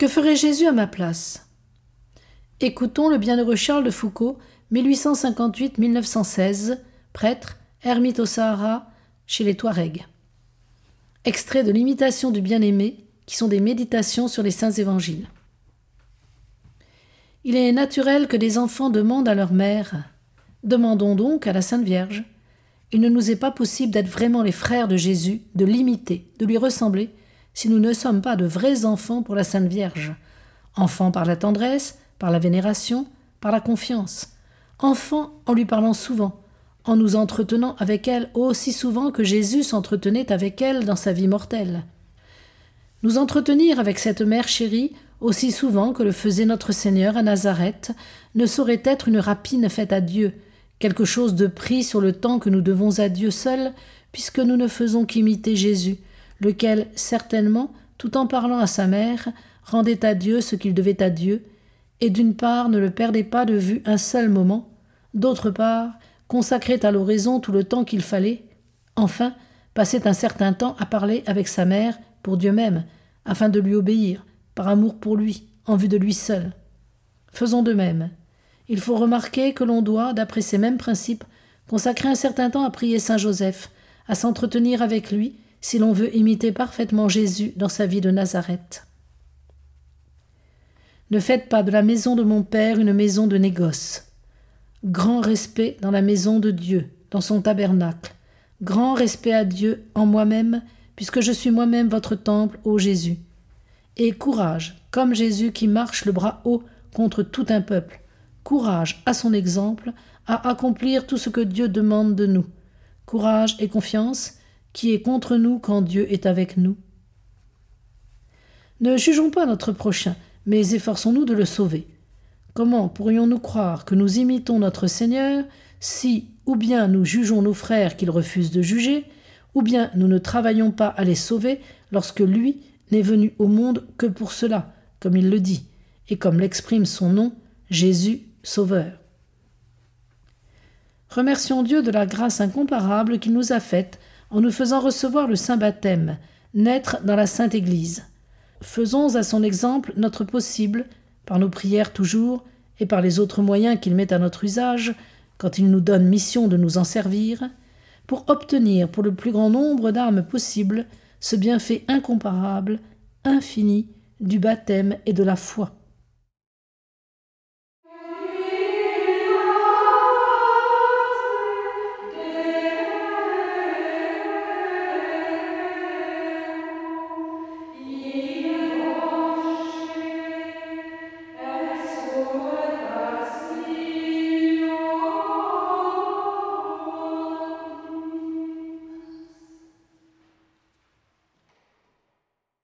Que ferait Jésus à ma place? Écoutons le bienheureux Charles de Foucault, 1858-1916, prêtre, ermite au Sahara, chez les Touaregs. Extrait de l'imitation du bien-aimé, qui sont des méditations sur les saints évangiles. Il est naturel que des enfants demandent à leur mère Demandons donc à la Sainte Vierge. Il ne nous est pas possible d'être vraiment les frères de Jésus, de l'imiter, de lui ressembler, si nous ne sommes pas de vrais enfants pour la Sainte Vierge. Enfants par la tendresse, par la vénération, par la confiance. Enfants en lui parlant souvent, en nous entretenant avec elle aussi souvent que Jésus s'entretenait avec elle dans sa vie mortelle. Nous entretenir avec cette mère chérie aussi souvent que le faisait notre Seigneur à Nazareth ne saurait être une rapine faite à Dieu, quelque chose de pris sur le temps que nous devons à Dieu seul, puisque nous ne faisons qu'imiter Jésus, lequel, certainement, tout en parlant à sa mère, rendait à Dieu ce qu'il devait à Dieu, et d'une part ne le perdait pas de vue un seul moment, d'autre part consacrait à l'oraison tout le temps qu'il fallait, enfin passait un certain temps à parler avec sa mère pour Dieu même, afin de lui obéir, par amour pour lui, en vue de lui seul. Faisons de même. Il faut remarquer que l'on doit, d'après ces mêmes principes, consacrer un certain temps à prier Saint Joseph, à s'entretenir avec lui, si l'on veut imiter parfaitement Jésus dans sa vie de Nazareth. Ne faites pas de la maison de mon Père une maison de négoce. Grand respect dans la maison de Dieu, dans son tabernacle. Grand respect à Dieu en moi-même, puisque je suis moi-même votre temple, ô Jésus. Et courage, comme Jésus qui marche le bras haut contre tout un peuple, courage à son exemple à accomplir tout ce que Dieu demande de nous, courage et confiance qui est contre nous quand Dieu est avec nous. Ne jugeons pas notre prochain, mais efforçons-nous de le sauver. Comment pourrions-nous croire que nous imitons notre Seigneur si, ou bien nous jugeons nos frères qu'il refuse de juger, ou bien nous ne travaillons pas à les sauver lorsque lui n'est venu au monde que pour cela, comme il le dit, et comme l'exprime son nom, Jésus Sauveur. Remercions Dieu de la grâce incomparable qu'il nous a faite en nous faisant recevoir le saint baptême, naître dans la sainte Église. Faisons à son exemple notre possible, par nos prières toujours, et par les autres moyens qu'il met à notre usage, quand il nous donne mission de nous en servir, pour obtenir pour le plus grand nombre d'armes possible ce bienfait incomparable, infini, du baptême et de la foi.